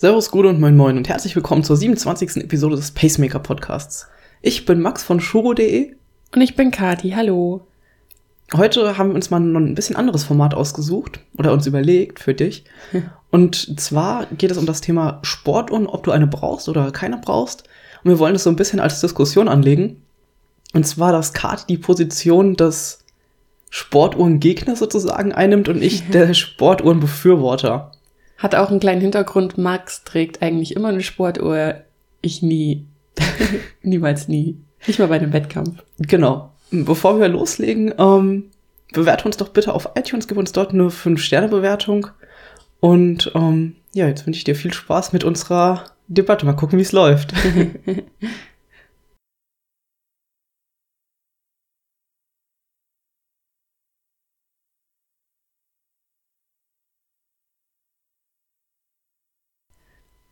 Servus, Gude und Moin Moin und herzlich willkommen zur 27. Episode des Pacemaker Podcasts. Ich bin Max von Shuro.de Und ich bin Kati, hallo. Heute haben wir uns mal ein bisschen anderes Format ausgesucht oder uns überlegt für dich. Und zwar geht es um das Thema Sportuhren, ob du eine brauchst oder keine brauchst. Und wir wollen es so ein bisschen als Diskussion anlegen. Und zwar, dass Kati die Position des Sportuhrengegners sozusagen einnimmt und ich der Sportuhrenbefürworter. Hat auch einen kleinen Hintergrund. Max trägt eigentlich immer eine Sportuhr. Ich nie. Niemals nie. Nicht mal bei einem Wettkampf. Genau. Bevor wir loslegen, ähm, bewerte uns doch bitte auf iTunes, gib uns dort eine 5-Sterne-Bewertung. Und ähm, ja, jetzt wünsche ich dir viel Spaß mit unserer Debatte. Mal gucken, wie es läuft.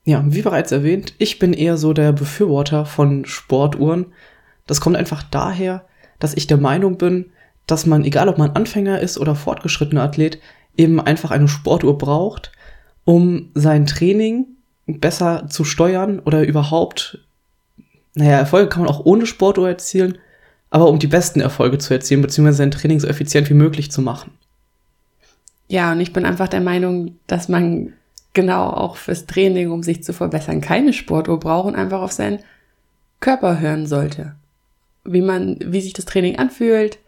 Ja, wie bereits erwähnt, ich bin eher so der Befürworter von Sportuhren. Das kommt einfach daher, dass ich der Meinung bin, dass man, egal ob man Anfänger ist oder fortgeschrittener Athlet, eben einfach eine Sportuhr braucht, um sein Training besser zu steuern oder überhaupt, naja, Erfolge kann man auch ohne Sportuhr erzielen, aber um die besten Erfolge zu erzielen, beziehungsweise sein Training so effizient wie möglich zu machen. Ja, und ich bin einfach der Meinung, dass man genau auch fürs Training, um sich zu verbessern, keine Sportuhr braucht und einfach auf seinen Körper hören sollte. Wie man, wie sich das Training anfühlt,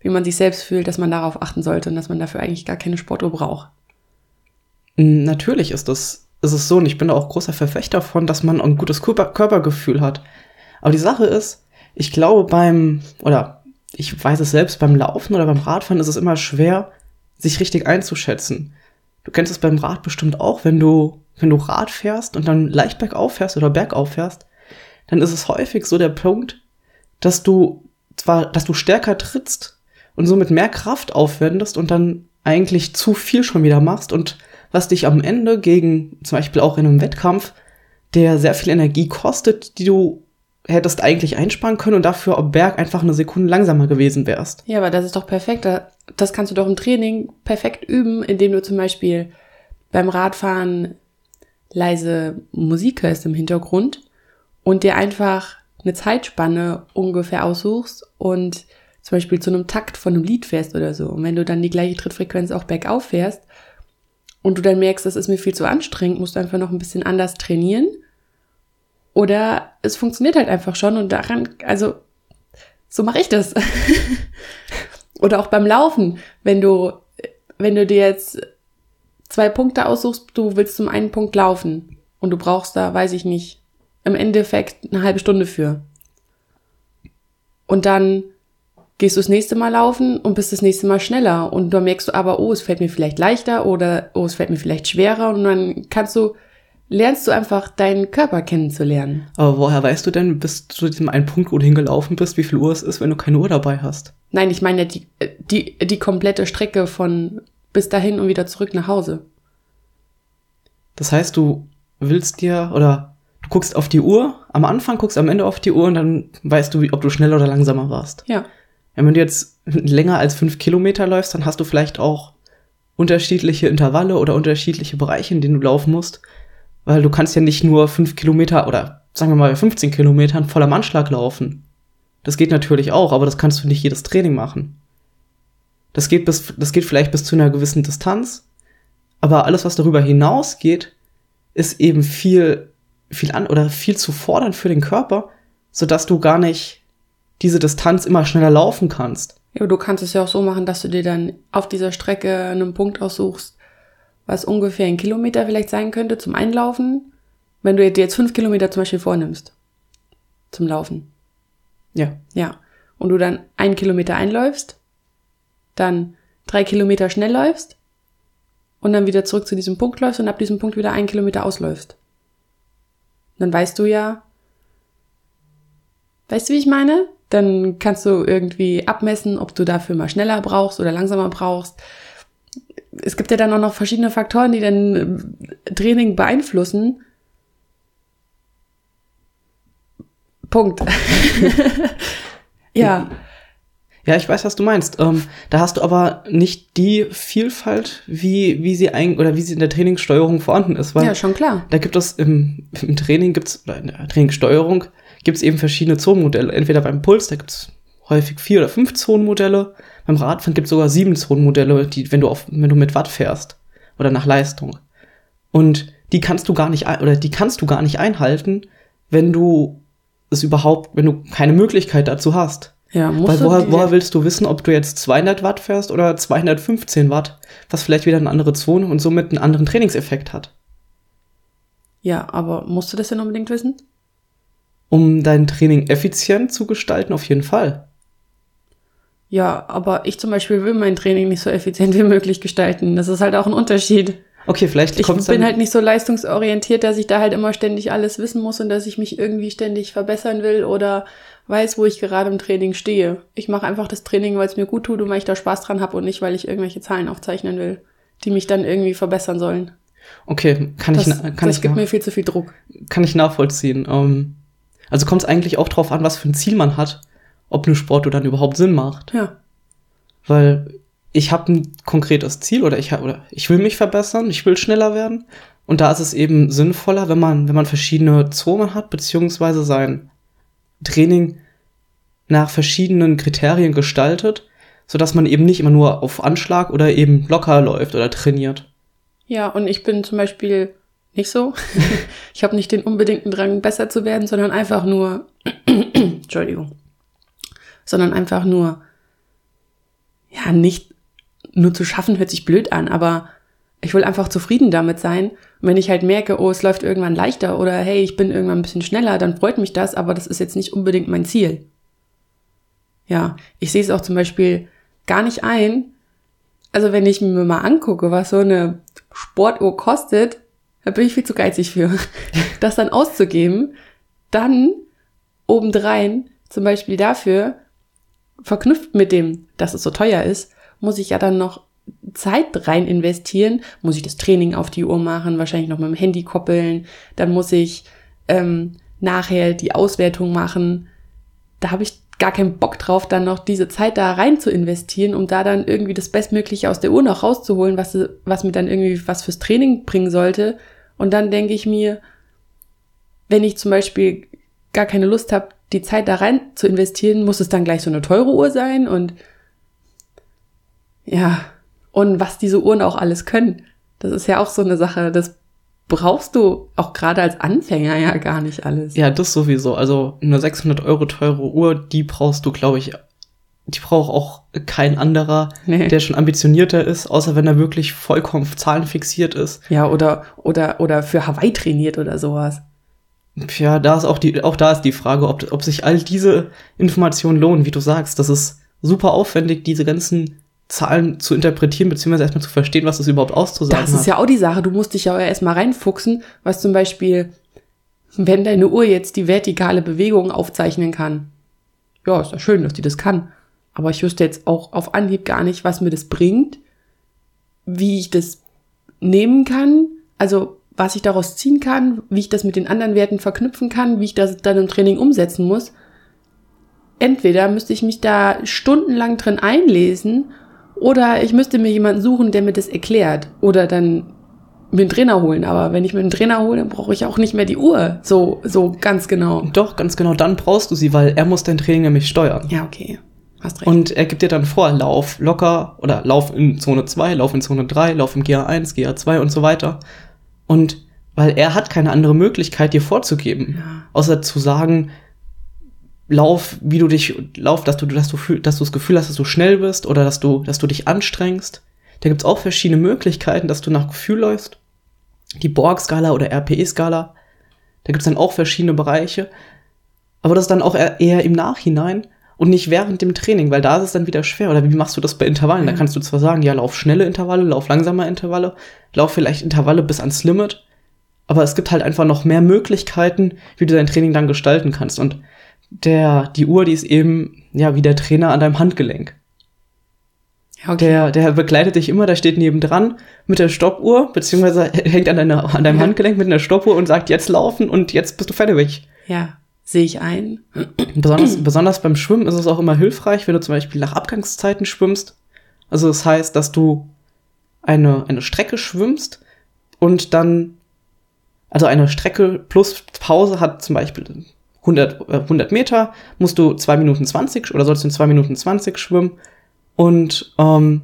wie man sich selbst fühlt, dass man darauf achten sollte und dass man dafür eigentlich gar keine Sportuhr braucht. Natürlich ist das, ist es so und ich bin da auch großer Verfechter von, dass man ein gutes Körper, Körpergefühl hat. Aber die Sache ist, ich glaube beim, oder ich weiß es selbst, beim Laufen oder beim Radfahren ist es immer schwer, sich richtig einzuschätzen. Du kennst es beim Rad bestimmt auch, wenn du, wenn du Rad fährst und dann leicht bergauf fährst oder bergauf fährst, dann ist es häufig so der Punkt, dass du zwar, dass du stärker trittst und somit mehr Kraft aufwendest und dann eigentlich zu viel schon wieder machst und was dich am Ende gegen, zum Beispiel auch in einem Wettkampf, der sehr viel Energie kostet, die du hättest eigentlich einsparen können und dafür am Berg einfach eine Sekunde langsamer gewesen wärst. Ja, aber das ist doch perfekt. Das kannst du doch im Training perfekt üben, indem du zum Beispiel beim Radfahren leise Musik hörst im Hintergrund und dir einfach eine Zeitspanne ungefähr aussuchst und zum Beispiel zu einem Takt von einem Lied fährst oder so. Und wenn du dann die gleiche Trittfrequenz auch bergauf fährst und du dann merkst, das ist mir viel zu anstrengend, musst du einfach noch ein bisschen anders trainieren oder es funktioniert halt einfach schon und daran, also so mache ich das. Oder auch beim Laufen, wenn du, wenn du dir jetzt zwei Punkte aussuchst, du willst zum einen Punkt laufen. Und du brauchst da, weiß ich nicht, im Endeffekt eine halbe Stunde für. Und dann gehst du das nächste Mal laufen und bist das nächste Mal schneller. Und dann merkst du aber, oh, es fällt mir vielleicht leichter oder oh, es fällt mir vielleicht schwerer. Und dann kannst du lernst du einfach deinen Körper kennenzulernen. Aber woher weißt du denn, bis zu diesem einen Punkt, wo du hingelaufen bist, wie viel Uhr es ist, wenn du keine Uhr dabei hast? Nein, ich meine die, die, die komplette Strecke von bis dahin und wieder zurück nach Hause. Das heißt, du willst dir oder du guckst auf die Uhr, am Anfang guckst am Ende auf die Uhr und dann weißt du, ob du schneller oder langsamer warst. Ja. Wenn du jetzt länger als fünf Kilometer läufst, dann hast du vielleicht auch unterschiedliche Intervalle oder unterschiedliche Bereiche, in denen du laufen musst weil du kannst ja nicht nur fünf Kilometer oder sagen wir mal 15 Kilometern voller Anschlag laufen. Das geht natürlich auch, aber das kannst du nicht jedes Training machen. Das geht bis, das geht vielleicht bis zu einer gewissen Distanz, aber alles, was darüber hinausgeht, ist eben viel, viel an oder viel zu fordern für den Körper, sodass du gar nicht diese Distanz immer schneller laufen kannst. Ja, du kannst es ja auch so machen, dass du dir dann auf dieser Strecke einen Punkt aussuchst, was ungefähr ein Kilometer vielleicht sein könnte zum Einlaufen, wenn du dir jetzt fünf Kilometer zum Beispiel vornimmst zum Laufen. Ja. Ja. Und du dann ein Kilometer einläufst, dann drei Kilometer schnell läufst und dann wieder zurück zu diesem Punkt läufst und ab diesem Punkt wieder einen Kilometer ausläufst. Dann weißt du ja, weißt du, wie ich meine? Dann kannst du irgendwie abmessen, ob du dafür mal schneller brauchst oder langsamer brauchst es gibt ja dann auch noch verschiedene Faktoren, die dann äh, Training beeinflussen. Punkt. ja. Ja, ich weiß, was du meinst. Ähm, da hast du aber nicht die Vielfalt, wie, wie sie ein, oder wie sie in der Trainingssteuerung vorhanden ist. ja, schon klar. Da gibt es im, im Training gibt's, oder in der Trainingssteuerung gibt es eben verschiedene Zonenmodelle. Entweder beim Puls, da gibt es häufig vier oder fünf Zonenmodelle. Beim Radfahren gibt es sogar sieben Zonenmodelle, die, wenn du auf, wenn du mit Watt fährst oder nach Leistung. Und die kannst du gar nicht, oder die kannst du gar nicht einhalten, wenn du es überhaupt, wenn du keine Möglichkeit dazu hast. Ja, musst Weil woher, woher willst du wissen, ob du jetzt 200 Watt fährst oder 215 Watt, was vielleicht wieder eine andere Zone und somit einen anderen Trainingseffekt hat. Ja, aber musst du das denn unbedingt wissen? Um dein Training effizient zu gestalten, auf jeden Fall. Ja, aber ich zum Beispiel will mein Training nicht so effizient wie möglich gestalten. Das ist halt auch ein Unterschied. Okay, vielleicht Ich kommt bin dann, halt nicht so leistungsorientiert, dass ich da halt immer ständig alles wissen muss und dass ich mich irgendwie ständig verbessern will oder weiß, wo ich gerade im Training stehe. Ich mache einfach das Training, weil es mir gut tut und weil ich da Spaß dran habe und nicht, weil ich irgendwelche Zahlen aufzeichnen will, die mich dann irgendwie verbessern sollen. Okay, kann Das, ich, kann das ich, gibt mir viel zu viel Druck. kann ich nachvollziehen. Ähm, also kommt es eigentlich auch drauf an, was für ein Ziel man hat, ob eine Sporttour dann überhaupt Sinn macht. Ja. Weil ich habe ein konkretes Ziel oder ich hab, oder ich will mich verbessern, ich will schneller werden. Und da ist es eben sinnvoller, wenn man, wenn man verschiedene Zonen hat, beziehungsweise sein Training nach verschiedenen Kriterien gestaltet, sodass man eben nicht immer nur auf Anschlag oder eben locker läuft oder trainiert. Ja, und ich bin zum Beispiel nicht so. ich habe nicht den unbedingten Drang, besser zu werden, sondern einfach nur, Entschuldigung, sondern einfach nur, ja, nicht nur zu schaffen, hört sich blöd an, aber ich will einfach zufrieden damit sein. Und wenn ich halt merke, oh, es läuft irgendwann leichter oder hey, ich bin irgendwann ein bisschen schneller, dann freut mich das, aber das ist jetzt nicht unbedingt mein Ziel. Ja, ich sehe es auch zum Beispiel gar nicht ein. Also wenn ich mir mal angucke, was so eine Sportuhr kostet, da bin ich viel zu geizig für, das dann auszugeben. Dann obendrein, zum Beispiel dafür, verknüpft mit dem, dass es so teuer ist, muss ich ja dann noch Zeit rein investieren, muss ich das Training auf die Uhr machen, wahrscheinlich noch mit dem Handy koppeln, dann muss ich ähm, nachher die Auswertung machen. Da habe ich gar keinen Bock drauf, dann noch diese Zeit da rein zu investieren, um da dann irgendwie das Bestmögliche aus der Uhr noch rauszuholen, was, was mir dann irgendwie was fürs Training bringen sollte. Und dann denke ich mir, wenn ich zum Beispiel gar keine Lust habe, die Zeit da rein zu investieren, muss es dann gleich so eine teure Uhr sein und ja, und was diese Uhren auch alles können. Das ist ja auch so eine Sache, das brauchst du auch gerade als Anfänger ja gar nicht alles. Ja, das sowieso. Also eine 600 Euro teure Uhr, die brauchst du, glaube ich, die braucht auch kein anderer, Nee. der schon ambitionierter ist, außer wenn er wirklich vollkommen auf Zahlen fixiert ist. Ja, oder, oder, oder für Hawaii trainiert oder sowas. Ja, da ist auch die, auch da ist die Frage, ob, ob sich all diese Informationen lohnen, wie du sagst. Das ist super aufwendig, diese ganzen Zahlen zu interpretieren, beziehungsweise erstmal zu verstehen, was das überhaupt auszusagen Das ist hat. ja auch die Sache. Du musst dich ja erstmal reinfuchsen, was zum Beispiel, wenn deine Uhr jetzt die vertikale Bewegung aufzeichnen kann. Ja, ist ja schön, dass die das kann. Aber ich wüsste jetzt auch auf Anhieb gar nicht, was mir das bringt, wie ich das nehmen kann, also was ich daraus ziehen kann, wie ich das mit den anderen Werten verknüpfen kann, wie ich das dann im Training umsetzen muss. Entweder müsste ich mich da stundenlang drin einlesen oder ich müsste mir jemanden suchen, der mir das erklärt. Oder dann mir einen Trainer holen. Aber wenn ich mir einen Trainer hole, dann brauche ich auch nicht mehr die Uhr. So, so ganz genau. Doch, ganz genau, dann brauchst du sie, weil er muss dein Training nämlich steuern. Ja, okay. Hast recht. Und er gibt dir dann vor, lauf locker oder lauf in Zone 2, lauf in Zone 3, lauf im GA1, GA2 und so weiter. Und weil er hat keine andere Möglichkeit, dir vorzugeben, Ja. außer zu sagen, lauf, wie du dich, lauf, dass du, dass du, fühl- dass du das Gefühl hast, dass du schnell bist oder dass du, dass du dich anstrengst. Da gibt's auch verschiedene Möglichkeiten, dass du nach Gefühl läufst. Die Borg-Skala oder RPE-Skala. Da gibt's dann auch verschiedene Bereiche. Aber das ist dann auch eher im Nachhinein und nicht während dem Training, weil da ist es dann wieder schwer. Oder wie machst du das bei Intervallen? Ja. Da kannst du zwar sagen, ja, lauf schnelle Intervalle, lauf langsame Intervalle, lauf vielleicht Intervalle bis ans Limit, aber es gibt halt einfach noch mehr Möglichkeiten, wie du dein Training dann gestalten kannst. Und der, die Uhr, die ist eben, ja, wie der Trainer an deinem Handgelenk. okay. Der, der begleitet dich immer, der steht nebendran mit der Stoppuhr, beziehungsweise hängt an, deiner, an deinem Ja. Handgelenk mit einer Stoppuhr und sagt, jetzt laufen und jetzt bist du fertig. ja. Sehe ich ein. Besonders, besonders beim Schwimmen ist es auch immer hilfreich, wenn du zum Beispiel nach Abgangszeiten schwimmst. Also das heißt, dass du eine, eine Strecke schwimmst und dann, also eine Strecke plus Pause hat zum Beispiel 100, 100 äh, Meter, musst du 2 Minuten 20 oder sollst du in 2 Minuten 20 schwimmen und ähm,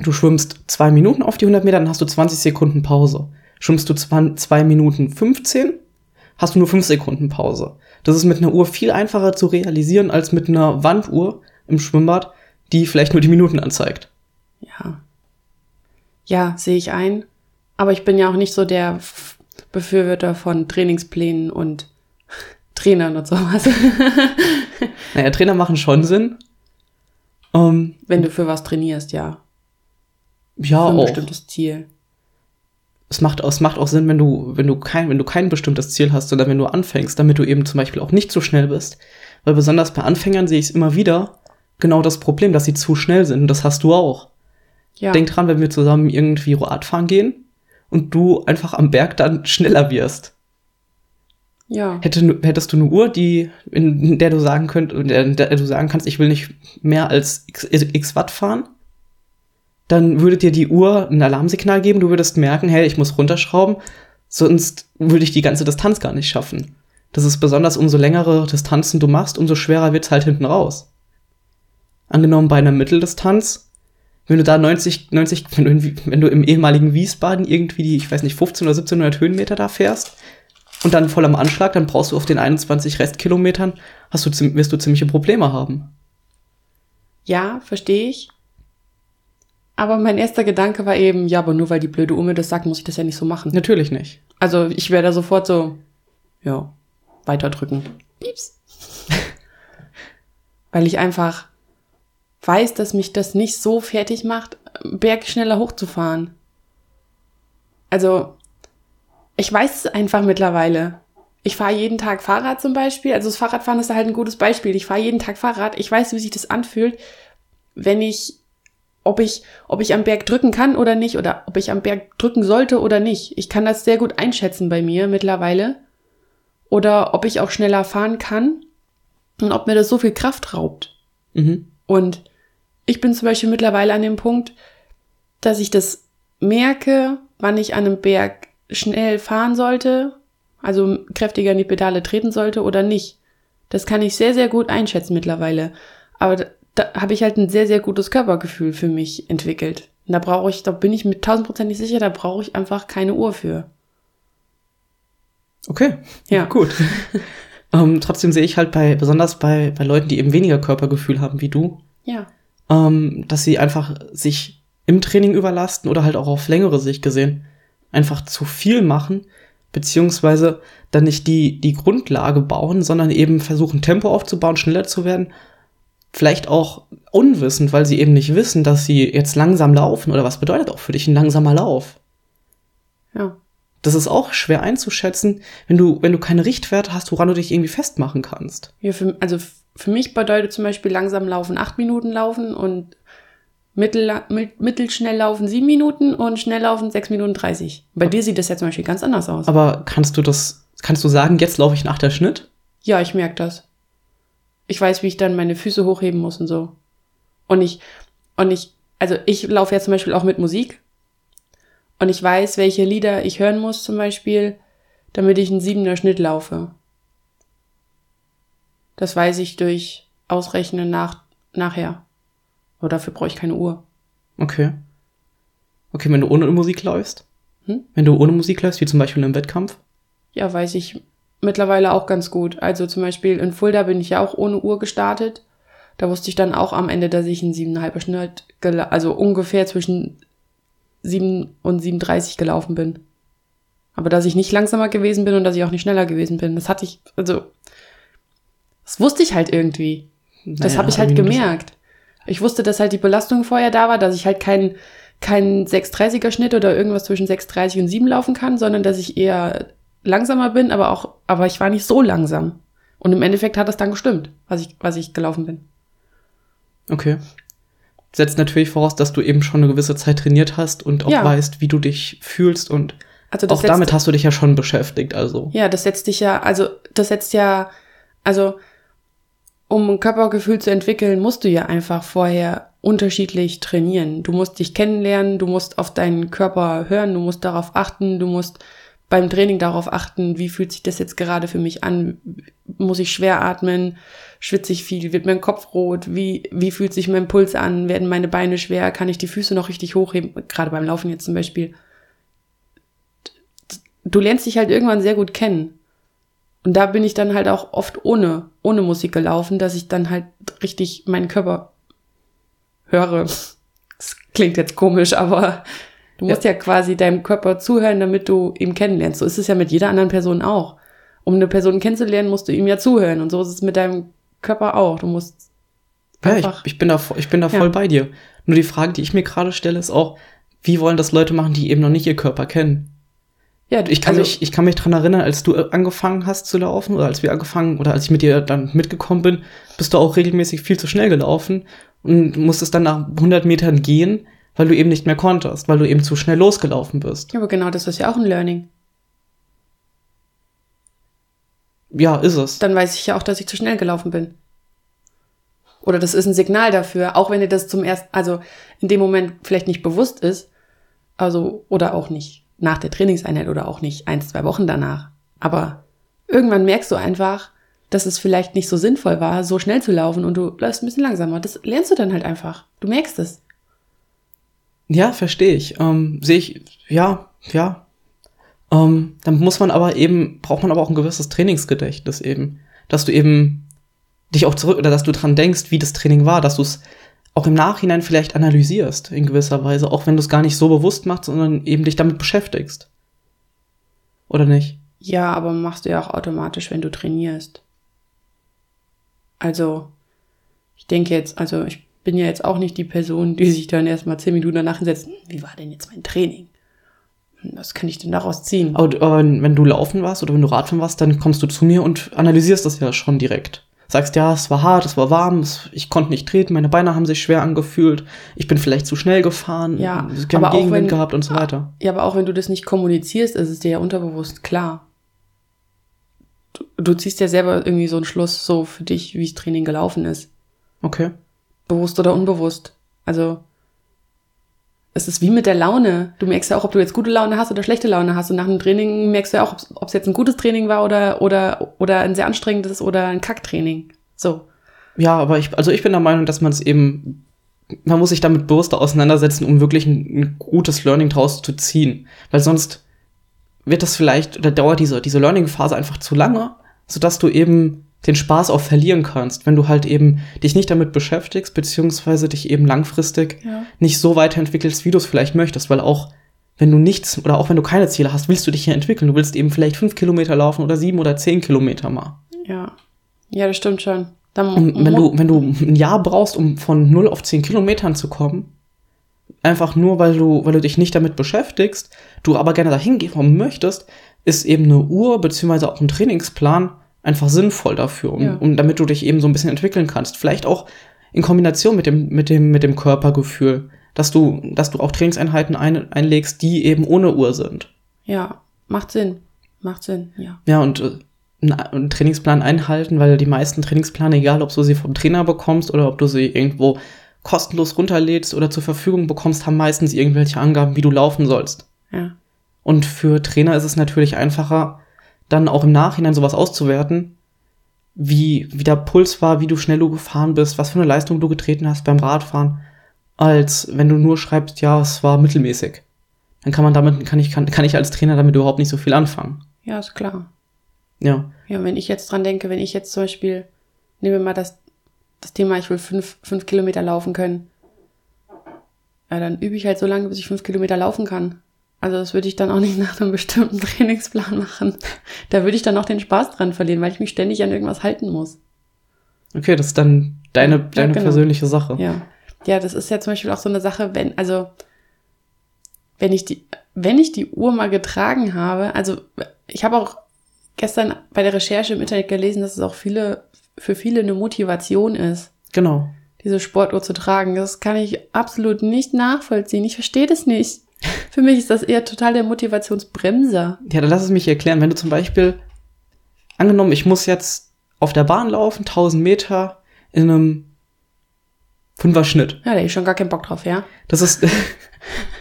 du schwimmst 2 Minuten auf die 100 Meter, dann hast du 20 Sekunden Pause. Schwimmst du 2 Minuten 15, hast du nur 5 Sekunden Pause. Das ist mit einer Uhr viel einfacher zu realisieren als mit einer Wanduhr im Schwimmbad, die vielleicht nur die Minuten anzeigt. Ja. Ja, sehe ich ein. Aber ich bin ja auch nicht so der Befürworter von Trainingsplänen und Trainern und sowas. naja, Trainer machen schon Sinn. Um, ähm, Wenn du für was trainierst, ja. Ja, für ein auch. bestimmtes Ziel es macht, es macht auch Sinn, wenn du, wenn du kein, wenn du kein bestimmtes Ziel hast oder wenn du anfängst, damit du eben zum Beispiel auch nicht so schnell bist. Weil besonders bei Anfängern sehe ich es immer wieder genau das Problem, dass sie zu schnell sind. Und das hast du auch. Ja. Denk dran, wenn wir zusammen irgendwie Radfahren gehen und du einfach am Berg dann schneller wirst. Ja. Hätte, hättest du eine Uhr, die, in der du sagen könnt, in der, in der du sagen kannst, ich will nicht mehr als x, x Watt fahren, dann würde dir die Uhr ein Alarmsignal geben, du würdest merken, hey, ich muss runterschrauben, sonst würde ich die ganze Distanz gar nicht schaffen. Das ist besonders, umso längere Distanzen du machst, umso schwerer wird's halt hinten raus. Angenommen bei einer Mitteldistanz, wenn du da 90, 90, wenn du, wenn du im ehemaligen Wiesbaden irgendwie die, ich weiß nicht, 15 oder 1700 Höhenmeter da fährst und dann voll am Anschlag, dann brauchst du auf den 21 Restkilometern, hast du, wirst du ziemliche Probleme haben. Ja, verstehe ich. Aber mein erster Gedanke war eben, ja, aber nur weil die blöde Ume das sagt, muss ich das ja nicht so machen. Natürlich nicht. Also ich wäre da sofort so, ja, weiterdrücken. Pieps. weil ich einfach weiß, dass mich das nicht so fertig macht, Berg schneller hochzufahren. Also, ich weiß es einfach mittlerweile. Ich fahre jeden Tag Fahrrad zum Beispiel. Also das Fahrradfahren ist halt ein gutes Beispiel. Ich fahre jeden Tag Fahrrad. Ich weiß, wie sich das anfühlt, wenn ich ob ich, ob ich am Berg drücken kann oder nicht, oder ob ich am Berg drücken sollte oder nicht. Ich kann das sehr gut einschätzen bei mir mittlerweile. Oder ob ich auch schneller fahren kann und ob mir das so viel Kraft raubt. Mhm. Und ich bin zum Beispiel mittlerweile an dem Punkt, dass ich das merke, wann ich an einem Berg schnell fahren sollte, also kräftiger in die Pedale treten sollte oder nicht. Das kann ich sehr, sehr gut einschätzen mittlerweile. Aber da habe ich halt ein sehr, sehr gutes Körpergefühl für mich entwickelt. Und da brauche ich, da bin ich mit tausendprozentig sicher, da brauche ich einfach keine Uhr für. Okay. Ja. Gut. ähm, trotzdem sehe ich halt bei, besonders bei, bei Leuten, die eben weniger Körpergefühl haben wie du, ja. ähm, dass sie einfach sich im Training überlasten oder halt auch auf längere Sicht gesehen einfach zu viel machen, beziehungsweise dann nicht die, die Grundlage bauen, sondern eben versuchen, Tempo aufzubauen, schneller zu werden vielleicht auch unwissend, weil sie eben nicht wissen, dass sie jetzt langsam laufen oder was bedeutet auch für dich ein langsamer Lauf. Ja. Das ist auch schwer einzuschätzen, wenn du, wenn du keine Richtwerte hast, woran du dich irgendwie festmachen kannst. Ja, für, also für mich bedeutet zum Beispiel langsam laufen acht Minuten laufen und mittel, mittelschnell laufen sieben Minuten und schnell laufen sechs Minuten dreißig. Bei dir sieht das ja zum Beispiel ganz anders aus. Aber kannst du das, kannst du sagen, jetzt laufe ich nach der Schnitt? Ja, ich merke das. Ich weiß, wie ich dann meine Füße hochheben muss und so. Und ich, und ich, also ich laufe ja zum Beispiel auch mit Musik. Und ich weiß, welche Lieder ich hören muss zum Beispiel, damit ich einen siebener Schnitt laufe. Das weiß ich durch Ausrechnen nach, nachher. Aber dafür brauche ich keine Uhr. Okay. Okay, wenn du ohne Musik läufst? Hm? Wenn du ohne Musik läufst, wie zum Beispiel im Wettkampf? Ja, weiß ich mittlerweile auch ganz gut. Also zum Beispiel in Fulda bin ich ja auch ohne Uhr gestartet. Da wusste ich dann auch am Ende, dass ich einen siebeneinhalber Schnitt, also ungefähr zwischen sieben und 37 gelaufen bin. Aber dass ich nicht langsamer gewesen bin und dass ich auch nicht schneller gewesen bin, das hatte ich, also, das wusste ich halt irgendwie. Das naja, habe ich halt gemerkt. Ich wusste, dass halt die Belastung vorher da war, dass ich halt keinen kein 630er Schnitt oder irgendwas zwischen 630 und 7 laufen kann, sondern dass ich eher langsamer bin, aber auch, aber ich war nicht so langsam. Und im Endeffekt hat das dann gestimmt, was ich, was ich gelaufen bin. Okay. Setzt natürlich voraus, dass du eben schon eine gewisse Zeit trainiert hast und auch ja. weißt, wie du dich fühlst und also auch damit hast du dich ja schon beschäftigt, also. Ja, das setzt dich ja, also das setzt ja Also, um ein Körpergefühl zu entwickeln, musst du ja einfach vorher unterschiedlich trainieren. Du musst dich kennenlernen, du musst auf deinen Körper hören, du musst darauf achten, du musst beim Training darauf achten, wie fühlt sich das jetzt gerade für mich an? Muss ich schwer atmen? Schwitze ich viel? Wird mein Kopf rot? Wie, wie fühlt sich mein Puls an? Werden meine Beine schwer? Kann ich die Füße noch richtig hochheben? Gerade beim Laufen jetzt zum Beispiel. Du lernst dich halt irgendwann sehr gut kennen. Und da bin ich dann halt auch oft ohne, ohne Musik gelaufen, dass ich dann halt richtig meinen Körper höre. Das klingt jetzt komisch, aber Du musst ja. ja quasi deinem Körper zuhören, damit du ihn kennenlernst. So ist es ja mit jeder anderen Person auch. Um eine Person kennenzulernen, musst du ihm ja zuhören. Und so ist es mit deinem Körper auch. Du musst. Ja, ich, ich bin da, ich bin da voll ja. bei dir. Nur die Frage, die ich mir gerade stelle, ist auch, wie wollen das Leute machen, die eben noch nicht ihr Körper kennen? Ja, ich kann also, mich, ich kann mich dran erinnern, als du angefangen hast zu laufen oder als wir angefangen oder als ich mit dir dann mitgekommen bin, bist du auch regelmäßig viel zu schnell gelaufen und musstest dann nach 100 Metern gehen, weil du eben nicht mehr konntest, weil du eben zu schnell losgelaufen bist. Ja, aber genau das ist ja auch ein Learning. Ja, ist es. Dann weiß ich ja auch, dass ich zu schnell gelaufen bin. Oder das ist ein Signal dafür, auch wenn dir das zum ersten, also in dem Moment vielleicht nicht bewusst ist, also, oder auch nicht nach der Trainingseinheit oder auch nicht ein, zwei Wochen danach. Aber irgendwann merkst du einfach, dass es vielleicht nicht so sinnvoll war, so schnell zu laufen und du läufst ein bisschen langsamer. Das lernst du dann halt einfach. Du merkst es. Ja, verstehe ich. Ähm, Sehe ich, ja, ja. Ähm, dann muss man aber eben, braucht man aber auch ein gewisses Trainingsgedächtnis eben. Dass du eben dich auch zurück, oder dass du dran denkst, wie das Training war, dass du es auch im Nachhinein vielleicht analysierst, in gewisser Weise, auch wenn du es gar nicht so bewusst machst, sondern eben dich damit beschäftigst. Oder nicht? Ja, aber machst du ja auch automatisch, wenn du trainierst. Also, ich denke jetzt, also ich bin ja jetzt auch nicht die Person, die sich dann erstmal zehn Minuten danach hinsetzt, wie war denn jetzt mein Training? Was kann ich denn daraus ziehen? Aber, aber wenn du laufen warst oder wenn du Radfahren warst, dann kommst du zu mir und analysierst das ja schon direkt. Sagst, ja, es war hart, es war warm, ich konnte nicht treten, meine Beine haben sich schwer angefühlt, ich bin vielleicht zu schnell gefahren, ja, ich habe Gegenwind wenn, gehabt und so weiter. Ja, aber auch wenn du das nicht kommunizierst, ist es dir ja unterbewusst klar. Du, du ziehst ja selber irgendwie so einen Schluss so für dich, wie das Training gelaufen ist. Okay. Bewusst oder unbewusst. Also, es ist wie mit der Laune. Du merkst ja auch, ob du jetzt gute Laune hast oder schlechte Laune hast. Und nach dem Training merkst du ja auch, ob es jetzt ein gutes Training war oder, oder, oder ein sehr anstrengendes oder ein Kacktraining. So. Ja, aber ich, also ich bin der Meinung, dass man es eben, man muss sich damit bewusster auseinandersetzen, um wirklich ein, ein gutes Learning draus zu ziehen. Weil sonst wird das vielleicht, oder dauert diese, diese Learning-Phase einfach zu lange, sodass du eben den Spaß auch verlieren kannst, wenn du halt eben dich nicht damit beschäftigst, beziehungsweise dich eben langfristig ja. nicht so weiterentwickelst, wie du es vielleicht möchtest, weil auch wenn du nichts oder auch wenn du keine Ziele hast, willst du dich hier entwickeln. Du willst eben vielleicht fünf Kilometer laufen oder sieben oder zehn Kilometer mal. Ja. Ja, das stimmt schon. Dann wenn du, wenn du ein Jahr brauchst, um von null auf zehn Kilometern zu kommen, einfach nur, weil du, weil du dich nicht damit beschäftigst, du aber gerne dahin gehen möchtest, ist eben eine Uhr beziehungsweise auch ein Trainingsplan einfach sinnvoll dafür, um, ja. um damit du dich eben so ein bisschen entwickeln kannst. Vielleicht auch in Kombination mit dem, mit dem, mit dem Körpergefühl, dass du, dass du auch Trainingseinheiten ein, einlegst, die eben ohne Uhr sind. Ja, macht Sinn. Macht Sinn, ja. Ja, und äh, einen Trainingsplan einhalten, weil die meisten Trainingspläne, egal ob du sie vom Trainer bekommst oder ob du sie irgendwo kostenlos runterlädst oder zur Verfügung bekommst, haben meistens irgendwelche Angaben, wie du laufen sollst. Ja. Und für Trainer ist es natürlich einfacher, dann auch im Nachhinein sowas auszuwerten, wie, wie der Puls war, wie du schnell du gefahren bist, was für eine Leistung du getreten hast beim Radfahren, als wenn du nur schreibst, ja, es war mittelmäßig. Dann kann man damit, kann ich, kann, kann ich als Trainer damit überhaupt nicht so viel anfangen. Ja, ist klar. Ja. Ja, wenn ich jetzt dran denke, wenn ich jetzt zum Beispiel, nehmen wir mal das, das Thema, ich will fünf, fünf Kilometer laufen können, ja, dann übe ich halt so lange, bis ich fünf Kilometer laufen kann. Also das würde ich dann auch nicht nach einem bestimmten Trainingsplan machen. Da würde ich dann auch den Spaß dran verlieren, weil ich mich ständig an irgendwas halten muss. Okay, das ist dann deine, ja, deine genau. persönliche Sache. Ja. Ja, das ist ja zum Beispiel auch so eine Sache, wenn, also, wenn ich die, wenn ich die Uhr mal getragen habe, also ich habe auch gestern bei der Recherche im Internet gelesen, dass es auch viele, für viele eine Motivation ist. Genau. Diese Sportuhr zu tragen. Das kann ich absolut nicht nachvollziehen. Ich verstehe das nicht. Für mich ist das eher total der Motivationsbremser. Ja, dann lass es mich erklären. Wenn du zum Beispiel, angenommen, ich muss jetzt auf der Bahn laufen, 1000 Meter in einem Fünfer Schnitt. Ja, da hab ich schon gar keinen Bock drauf, ja. Das ist,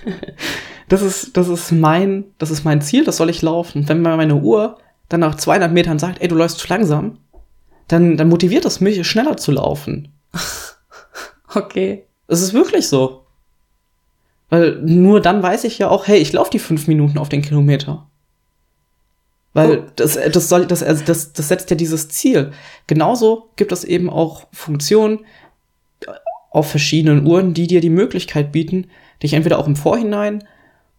das ist, das ist mein, das ist mein Ziel, das soll ich laufen. Wenn meine Uhr dann nach 200 Metern sagt, ey, du läufst zu langsam, dann, dann motiviert es mich, schneller zu laufen. Okay. Es ist wirklich so. Weil nur dann weiß ich ja auch, hey, ich laufe die fünf Minuten auf den Kilometer. Weil Oh. das, das soll, das, also das, das setzt ja dieses Ziel. Genauso gibt es eben auch Funktionen auf verschiedenen Uhren, die dir die Möglichkeit bieten, dich entweder auch im Vorhinein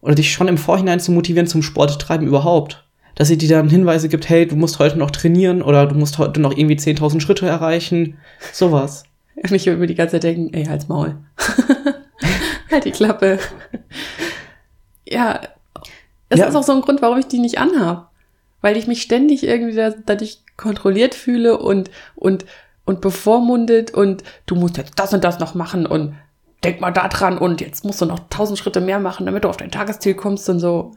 oder dich schon im Vorhinein zu motivieren zum Sporttreiben überhaupt. Dass sie dir dann Hinweise gibt, hey, du musst heute noch trainieren oder du musst heute noch irgendwie 10.000 Schritte erreichen. Sowas. Und ich würde mir die ganze Zeit denken, ey, halt's Maul. halt die Klappe. ja, das Ja. ist auch so ein Grund, warum ich die nicht anhab. Weil ich mich ständig irgendwie da, dadurch kontrolliert fühle und, und, und bevormundet und du musst jetzt das und das noch machen und denk mal da dran und jetzt musst du noch tausend Schritte mehr machen, damit du auf dein Tagesziel kommst und so.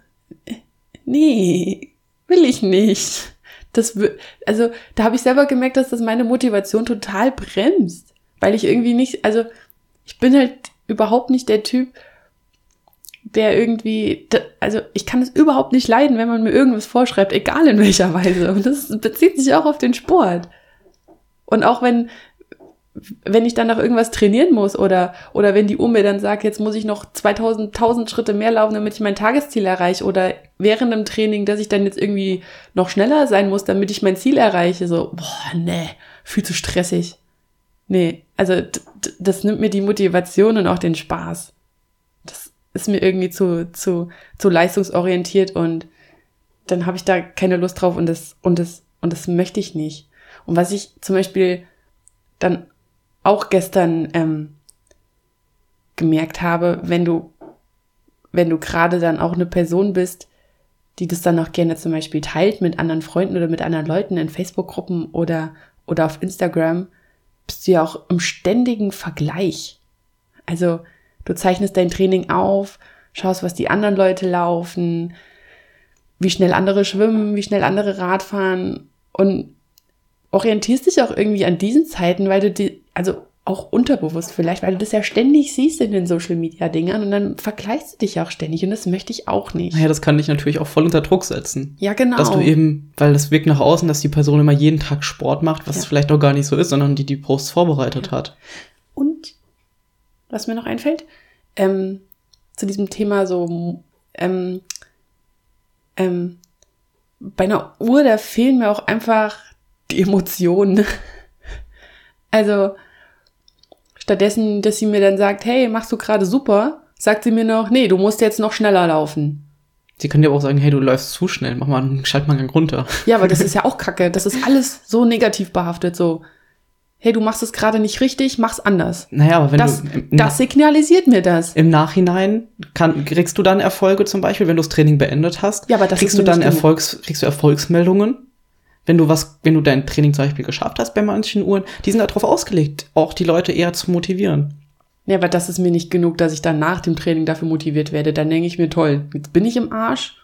Nee, will ich nicht. Das, also, da habe ich selber gemerkt, dass das meine Motivation total bremst. Weil ich irgendwie nicht, also, ich bin halt überhaupt nicht der Typ, der irgendwie, also, ich kann es überhaupt nicht leiden, wenn man mir irgendwas vorschreibt, egal in welcher Weise. Und das bezieht sich auch auf den Sport. Und auch wenn, wenn ich dann noch irgendwas trainieren muss oder, oder wenn die Uhr mir dann sagt, jetzt muss ich noch 2000, 1000 Schritte mehr laufen, damit ich mein Tagesziel erreiche oder während dem Training, dass ich dann jetzt irgendwie noch schneller sein muss, damit ich mein Ziel erreiche, so, boah, nee, viel zu stressig. Nee, also das nimmt mir die Motivation und auch den Spaß. Das ist mir irgendwie zu, zu, zu leistungsorientiert und dann habe ich da keine Lust drauf und das, und das, und das möchte ich nicht. Und was ich zum Beispiel dann auch gestern ähm, gemerkt habe, wenn du, wenn du gerade dann auch eine Person bist, die das dann auch gerne zum Beispiel teilt mit anderen Freunden oder mit anderen Leuten in Facebook-Gruppen oder, oder auf Instagram, bist du ja auch im ständigen Vergleich. Also du zeichnest dein Training auf, schaust, was die anderen Leute laufen, wie schnell andere schwimmen, wie schnell andere Radfahren und orientierst dich auch irgendwie an diesen Zeiten, weil du die, also auch unterbewusst vielleicht, weil du das ja ständig siehst in den Social Media Dingern und dann vergleichst du dich auch ständig und das möchte ich auch nicht. Naja, das kann dich natürlich auch voll unter Druck setzen. Ja, genau. Dass du eben, weil das wirkt nach außen, dass die Person immer jeden Tag Sport macht, was Ja. vielleicht auch gar nicht so ist, sondern die die Posts vorbereitet hat. Und was mir noch einfällt, ähm, zu diesem Thema so, ähm, ähm, bei einer Uhr, da fehlen mir auch einfach die Emotionen. Also, stattdessen, dass sie mir dann sagt, hey, machst du gerade super, sagt sie mir noch, nee, du musst jetzt noch schneller laufen. Sie können dir aber auch sagen, hey, du läufst zu schnell, mach mal, einen- schalt mal einen Gang runter. Ja, aber das ist ja auch kacke. Das ist alles so negativ behaftet, so, hey, du machst es gerade nicht richtig, mach's anders. Naja, aber wenn Das, du im, das signalisiert mir das. im Nachhinein kann, kriegst du dann Erfolge zum Beispiel, wenn du das Training beendet hast. Ja, aber das kriegst ist du dann. Erfolgs, kriegst du Erfolgsmeldungen, wenn du was, wenn du dein Training zum Beispiel geschafft hast bei manchen Uhren, die sind darauf ausgelegt, auch die Leute eher zu motivieren. Ja, aber das ist mir nicht genug, dass ich dann nach dem Training dafür motiviert werde. Dann denke ich mir, toll, jetzt bin ich im Arsch.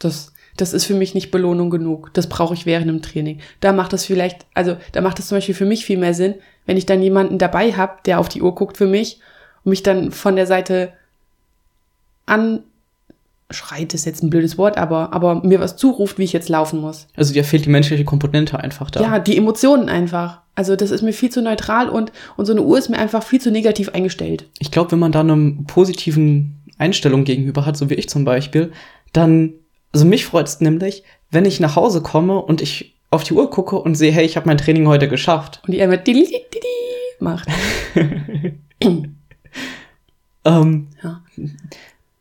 Das, das ist für mich nicht Belohnung genug. Das brauche ich während dem Training. Da macht das vielleicht, also da macht es zum Beispiel für mich viel mehr Sinn, wenn ich dann jemanden dabei habe, der auf die Uhr guckt für mich und mich dann von der Seite anschreit, ist jetzt ein blödes Wort, aber, aber mir was zuruft, wie ich jetzt laufen muss. Also dir fehlt die menschliche Komponente einfach da. Ja, die Emotionen einfach. Also das ist mir viel zu neutral und, und so eine Uhr ist mir einfach viel zu negativ eingestellt. Ich glaube, wenn man da eine positiven Einstellung gegenüber hat, so wie ich zum Beispiel, dann, also mich freut es nämlich, wenn ich nach Hause komme und ich auf die Uhr gucke und sehe, hey, ich habe mein Training heute geschafft. Und die einmal macht. Ähm, Ja.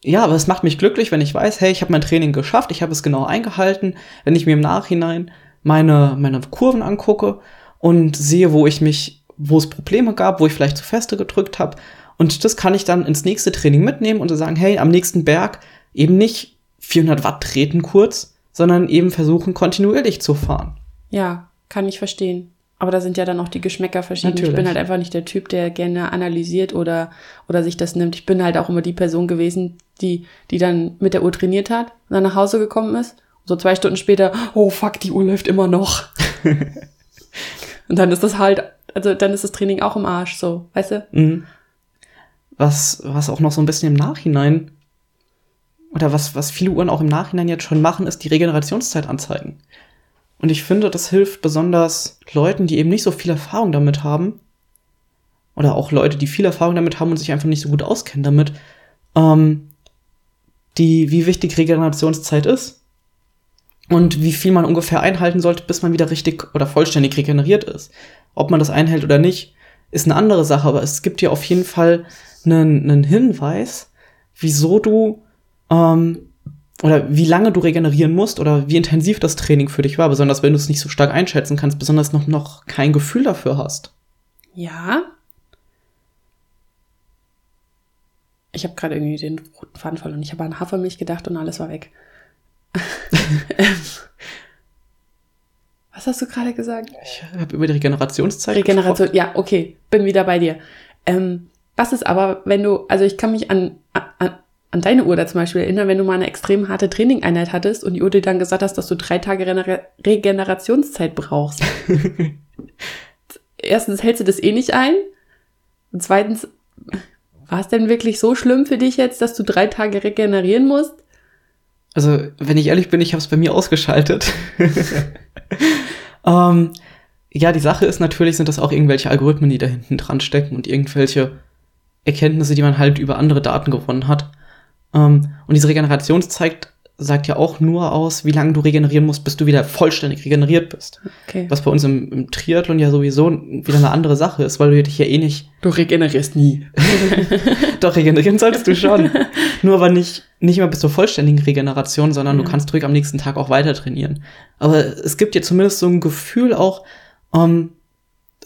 Ja, aber es macht mich glücklich, wenn ich weiß, hey, ich habe mein Training geschafft, ich habe es genau eingehalten. Wenn ich mir im Nachhinein meine, meine Kurven angucke und sehe, wo ich mich, wo es Probleme gab, wo ich vielleicht zu feste gedrückt habe. Und das kann ich dann ins nächste Training mitnehmen und sagen, hey, am nächsten Berg eben nicht 400 Watt treten kurz, sondern eben versuchen, kontinuierlich zu fahren. Ja, kann ich verstehen. Aber da sind ja dann auch die Geschmäcker verschieden. Ich bin Natürlich. halt einfach nicht der Typ, der gerne analysiert oder, oder sich das nimmt. Ich bin halt auch immer die Person gewesen, die, die dann mit der Uhr trainiert hat und dann nach Hause gekommen ist. So zwei Stunden später, oh fuck, die Uhr läuft immer noch. Und dann ist das halt, also dann ist das Training auch im Arsch, so, weißt du? Mhm. Was, was auch noch so ein bisschen im Nachhinein, oder was, was viele Uhren auch im Nachhinein jetzt schon machen, ist die Regenerationszeit anzeigen. Und ich finde, das hilft besonders Leuten, die eben nicht so viel Erfahrung damit haben, oder auch Leute, die viel Erfahrung damit haben und sich einfach nicht so gut auskennen damit, ähm, die, wie wichtig Regenerationszeit ist. Und wie viel man ungefähr einhalten sollte, bis man wieder richtig oder vollständig regeneriert ist. Ob man das einhält oder nicht, ist eine andere Sache, aber es gibt dir auf jeden Fall einen, einen Hinweis, wieso du ähm, oder wie lange du regenerieren musst oder wie intensiv das Training für dich war, besonders wenn du es nicht so stark einschätzen kannst, besonders noch, noch kein Gefühl dafür hast. Ja. Ich habe gerade irgendwie den roten Faden verloren. Ich habe an Hafermilch gedacht und alles war weg. Was hast du gerade gesagt? Ich habe über die Regenerationszeit Regeneration, ja, okay, bin wieder bei dir. Ähm, was ist aber, wenn du, also ich kann mich an, an, an deine Uhr da zum Beispiel erinnern, wenn du mal eine extrem harte Trainingeinheit hattest und die Uhr dir dann gesagt hast, dass du drei Tage Regener Regenerationszeit brauchst. Erstens hältst du das eh nicht ein. Und zweitens, war es denn wirklich so schlimm für dich jetzt, dass du drei Tage regenerieren musst? Also, wenn ich ehrlich bin, ich habe es bei mir ausgeschaltet. ähm, ja, die Sache ist natürlich, sind das auch irgendwelche Algorithmen, die da hinten dran stecken und irgendwelche Erkenntnisse, die man halt über andere Daten gewonnen hat. Ähm, und diese Regenerationszeit sagt ja auch nur aus, wie lange du regenerieren musst, bis du wieder vollständig regeneriert bist. Okay. Was bei uns im, im Triathlon ja sowieso wieder eine andere Sache ist, weil du dich ja eh nicht. Du regenerierst nie. Doch, regenerieren solltest du schon. nur aber nicht, nicht immer bis zur vollständigen Regeneration, sondern Ja. du kannst ruhig am nächsten Tag auch weiter trainieren. Aber es gibt dir zumindest so ein Gefühl auch, ähm,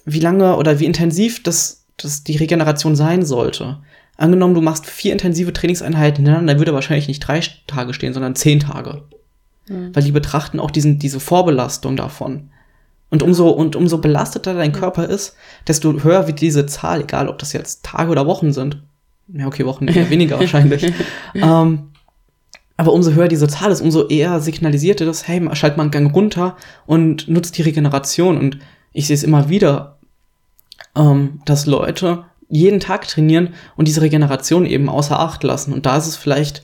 wie lange oder wie intensiv das, das die Regeneration sein sollte. Angenommen, du machst vier intensive Trainingseinheiten hintereinander, dann würde wahrscheinlich nicht drei Tage stehen, sondern zehn Tage. Mhm. Weil die betrachten auch diesen, diese Vorbelastung davon. Und umso, und umso belasteter dein Körper ist, desto höher wird diese Zahl, egal ob das jetzt Tage oder Wochen sind. Ja, okay, Wochen eher weniger wahrscheinlich. ähm, aber umso höher diese Zahl ist, umso eher signalisiert dir das, hey, schalt mal einen Gang runter und nutzt die Regeneration. Und ich sehe es immer wieder, ähm, dass Leute jeden Tag trainieren und diese Regeneration eben außer Acht lassen. Und da ist es vielleicht,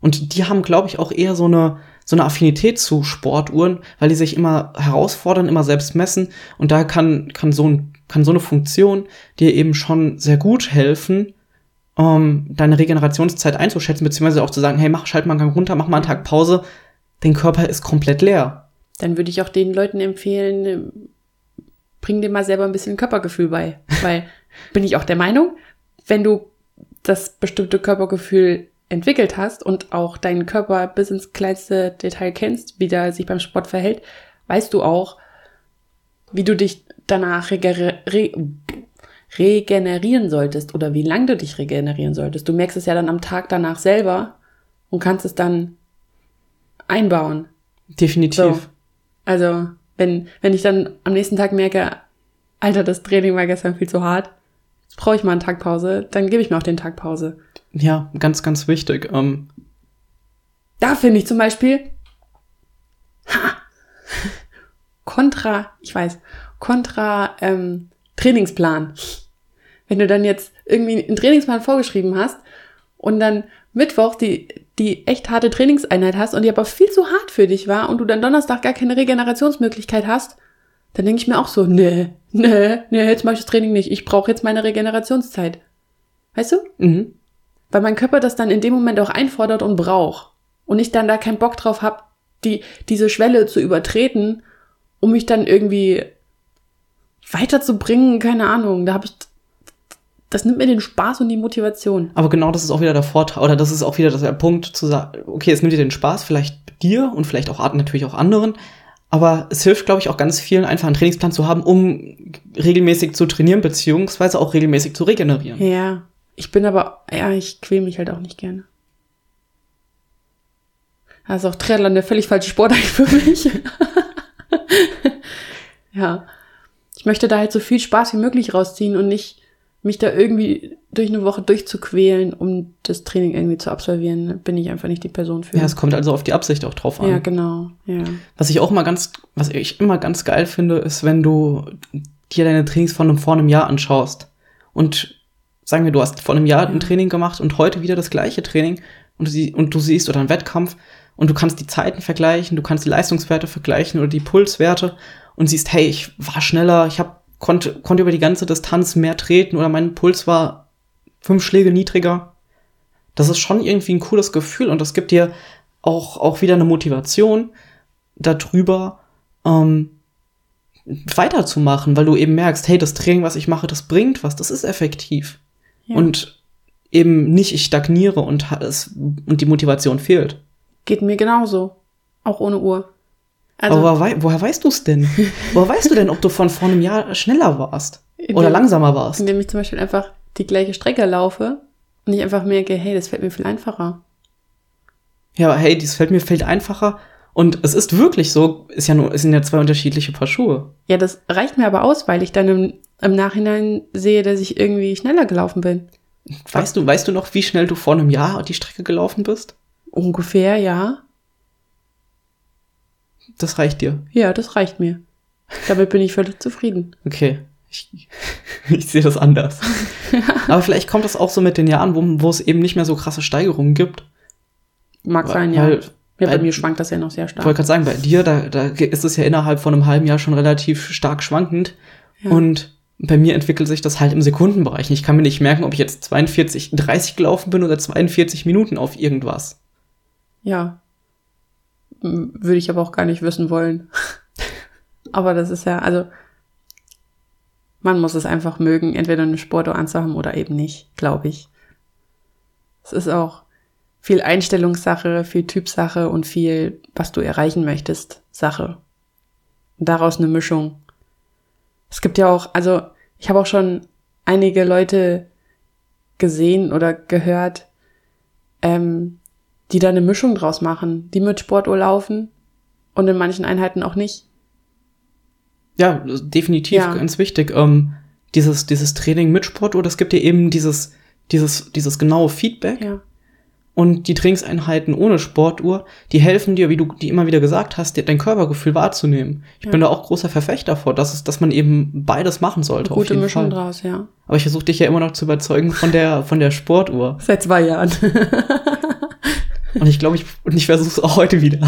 und die haben, glaube ich, auch eher so eine, so eine Affinität zu Sportuhren, weil die sich immer herausfordern, immer selbst messen. Und da kann, kann so ein, kann so eine Funktion dir eben schon sehr gut helfen, ähm, deine Regenerationszeit einzuschätzen, beziehungsweise auch zu sagen, hey, mach, schalt mal einen Gang runter, mach mal einen Tag Pause. Dein Körper ist komplett leer. Dann würde ich auch den Leuten empfehlen, ähm, bring dir mal selber ein bisschen Körpergefühl bei. Weil, bin ich auch der Meinung, wenn du das bestimmte Körpergefühl entwickelt hast und auch deinen Körper bis ins kleinste Detail kennst, wie der sich beim Sport verhält, weißt du auch, wie du dich danach reger re regenerieren solltest oder wie lang du dich regenerieren solltest. Du merkst es ja dann am Tag danach selber und kannst es dann einbauen. Definitiv. So. Also, wenn, wenn ich dann am nächsten Tag merke, Alter, das Training war gestern viel zu hart, brauche ich mal einen Tag Pause, dann gebe ich mir auch den Tag Pause. Ja, ganz, ganz wichtig. Ähm, Da finde ich zum Beispiel ha, kontra, ich weiß, kontra ähm, Trainingsplan. Wenn du dann jetzt irgendwie einen Trainingsplan vorgeschrieben hast und dann Mittwoch die, die echt harte Trainingseinheit hast und die aber viel zu hart für dich war und du dann Donnerstag gar keine Regenerationsmöglichkeit hast, dann denke ich mir auch so, nee, nee, nee, jetzt mache ich das Training nicht. Ich brauche jetzt meine Regenerationszeit. Weißt du? mhm. weil mein Körper das dann in dem Moment auch einfordert und braucht und ich dann da keinen Bock drauf habe, die diese Schwelle zu übertreten, um mich dann irgendwie weiterzubringen, keine Ahnung, da habe ich das nimmt mir den Spaß und die Motivation. Aber genau das ist auch wieder der Vorteil, oder das ist auch wieder der Punkt zu sagen, okay, es nimmt dir den Spaß, vielleicht dir und vielleicht auch natürlich auch anderen, aber es hilft, glaube ich, auch ganz vielen, einfach einen Trainingsplan zu haben, um regelmäßig zu trainieren, beziehungsweise auch regelmäßig zu regenerieren. Ja, ich bin aber ja, ich quäl mich halt auch nicht gerne. Also auch Triathlon der völlig falsche Sport eigentlich für mich. ja. Ich möchte da halt so viel Spaß wie möglich rausziehen und nicht mich da irgendwie durch eine Woche durchzuquälen, um das Training irgendwie zu absolvieren. Bin ich einfach nicht die Person für. Ja, es kommt also auf die Absicht auch drauf an. ja genau. Ja. Was ich auch mal ganz, was ich immer ganz geil finde, ist, wenn du dir deine Trainings von einem, vor einem Jahr anschaust und sagen wir, du hast vor einem Jahr ein Training gemacht und heute wieder das gleiche Training und du, sie, und du siehst oder einen Wettkampf und du kannst die Zeiten vergleichen, du kannst die Leistungswerte vergleichen oder die Pulswerte und siehst, hey, ich war schneller, ich hab, konnte, konnte über die ganze Distanz mehr treten oder mein Puls war fünf Schläge niedriger. Das ist schon irgendwie ein cooles Gefühl und das gibt dir auch, auch wieder eine Motivation darüber, ähm, weiterzumachen, weil du eben merkst, hey, das Training, was ich mache, das bringt was, das ist effektiv. Ja. Und eben nicht, ich stagniere und, es, und die Motivation fehlt. Geht mir genauso. Auch ohne Uhr. Also, Aber woher, woher weißt du es denn? woher weißt du denn, ob du von vor einem Jahr schneller warst? Oder dem, langsamer warst? Indem ich zum Beispiel einfach die gleiche Strecke laufe und ich einfach merke, hey, das fällt mir viel einfacher. Ja, hey, das fällt mir viel einfacher. Und es ist wirklich so, ist ja nur, es sind ja zwei unterschiedliche Paar Schuhe. Ja, das reicht mir aber aus, weil ich dann im, im Nachhinein sehe, dass ich irgendwie schneller gelaufen bin. Weißt du, weißt du noch, wie schnell du vor einem Jahr die Strecke gelaufen bist? Ungefähr, ja. Das reicht dir? Ja, das reicht mir. Damit bin ich völlig zufrieden. Okay. Ich, ich sehe das anders. Aber vielleicht kommt das auch so mit den Jahren, wo, wo es eben nicht mehr so krasse Steigerungen gibt. Mag sein, ja. Ja, bei, bei mir schwankt das ja noch sehr stark. Ich wollte gerade sagen, bei dir, da, da ist es ja innerhalb von einem halben Jahr schon relativ stark schwankend. Ja. Und bei mir entwickelt sich das halt im Sekundenbereich. Ich kann mir nicht merken, ob ich jetzt 42, 30 gelaufen bin oder 42 Minuten auf irgendwas. Ja. Würde ich aber auch gar nicht wissen wollen. aber das ist ja, also, man muss es einfach mögen, entweder eine Sportuhr anzuhaben oder eben nicht, glaube ich. Es ist auch, viel Einstellungssache, viel Typsache und viel, was du erreichen möchtest, Sache. Und daraus eine Mischung. Es gibt ja auch, also ich habe auch schon einige Leute gesehen oder gehört, ähm, die da eine Mischung draus machen, die mit Sportuhr laufen und in manchen Einheiten auch nicht. Ja, definitiv ja. ganz wichtig. Ähm, dieses, dieses Training mit Sportuhr, das gibt dir eben dieses, dieses, dieses genaue Feedback. Ja. Und die Trainingseinheiten ohne Sportuhr, die helfen dir, wie du die immer wieder gesagt hast, dein Körpergefühl wahrzunehmen. Ich ja. bin da auch großer Verfechter vor, dass, es, dass man eben beides machen sollte. Eine gute Mischung Fall. draus, ja. Aber ich versuche dich ja immer noch zu überzeugen von der, von der Sportuhr. Seit zwei Jahren. und ich glaube, ich, und ich versuche es auch heute wieder.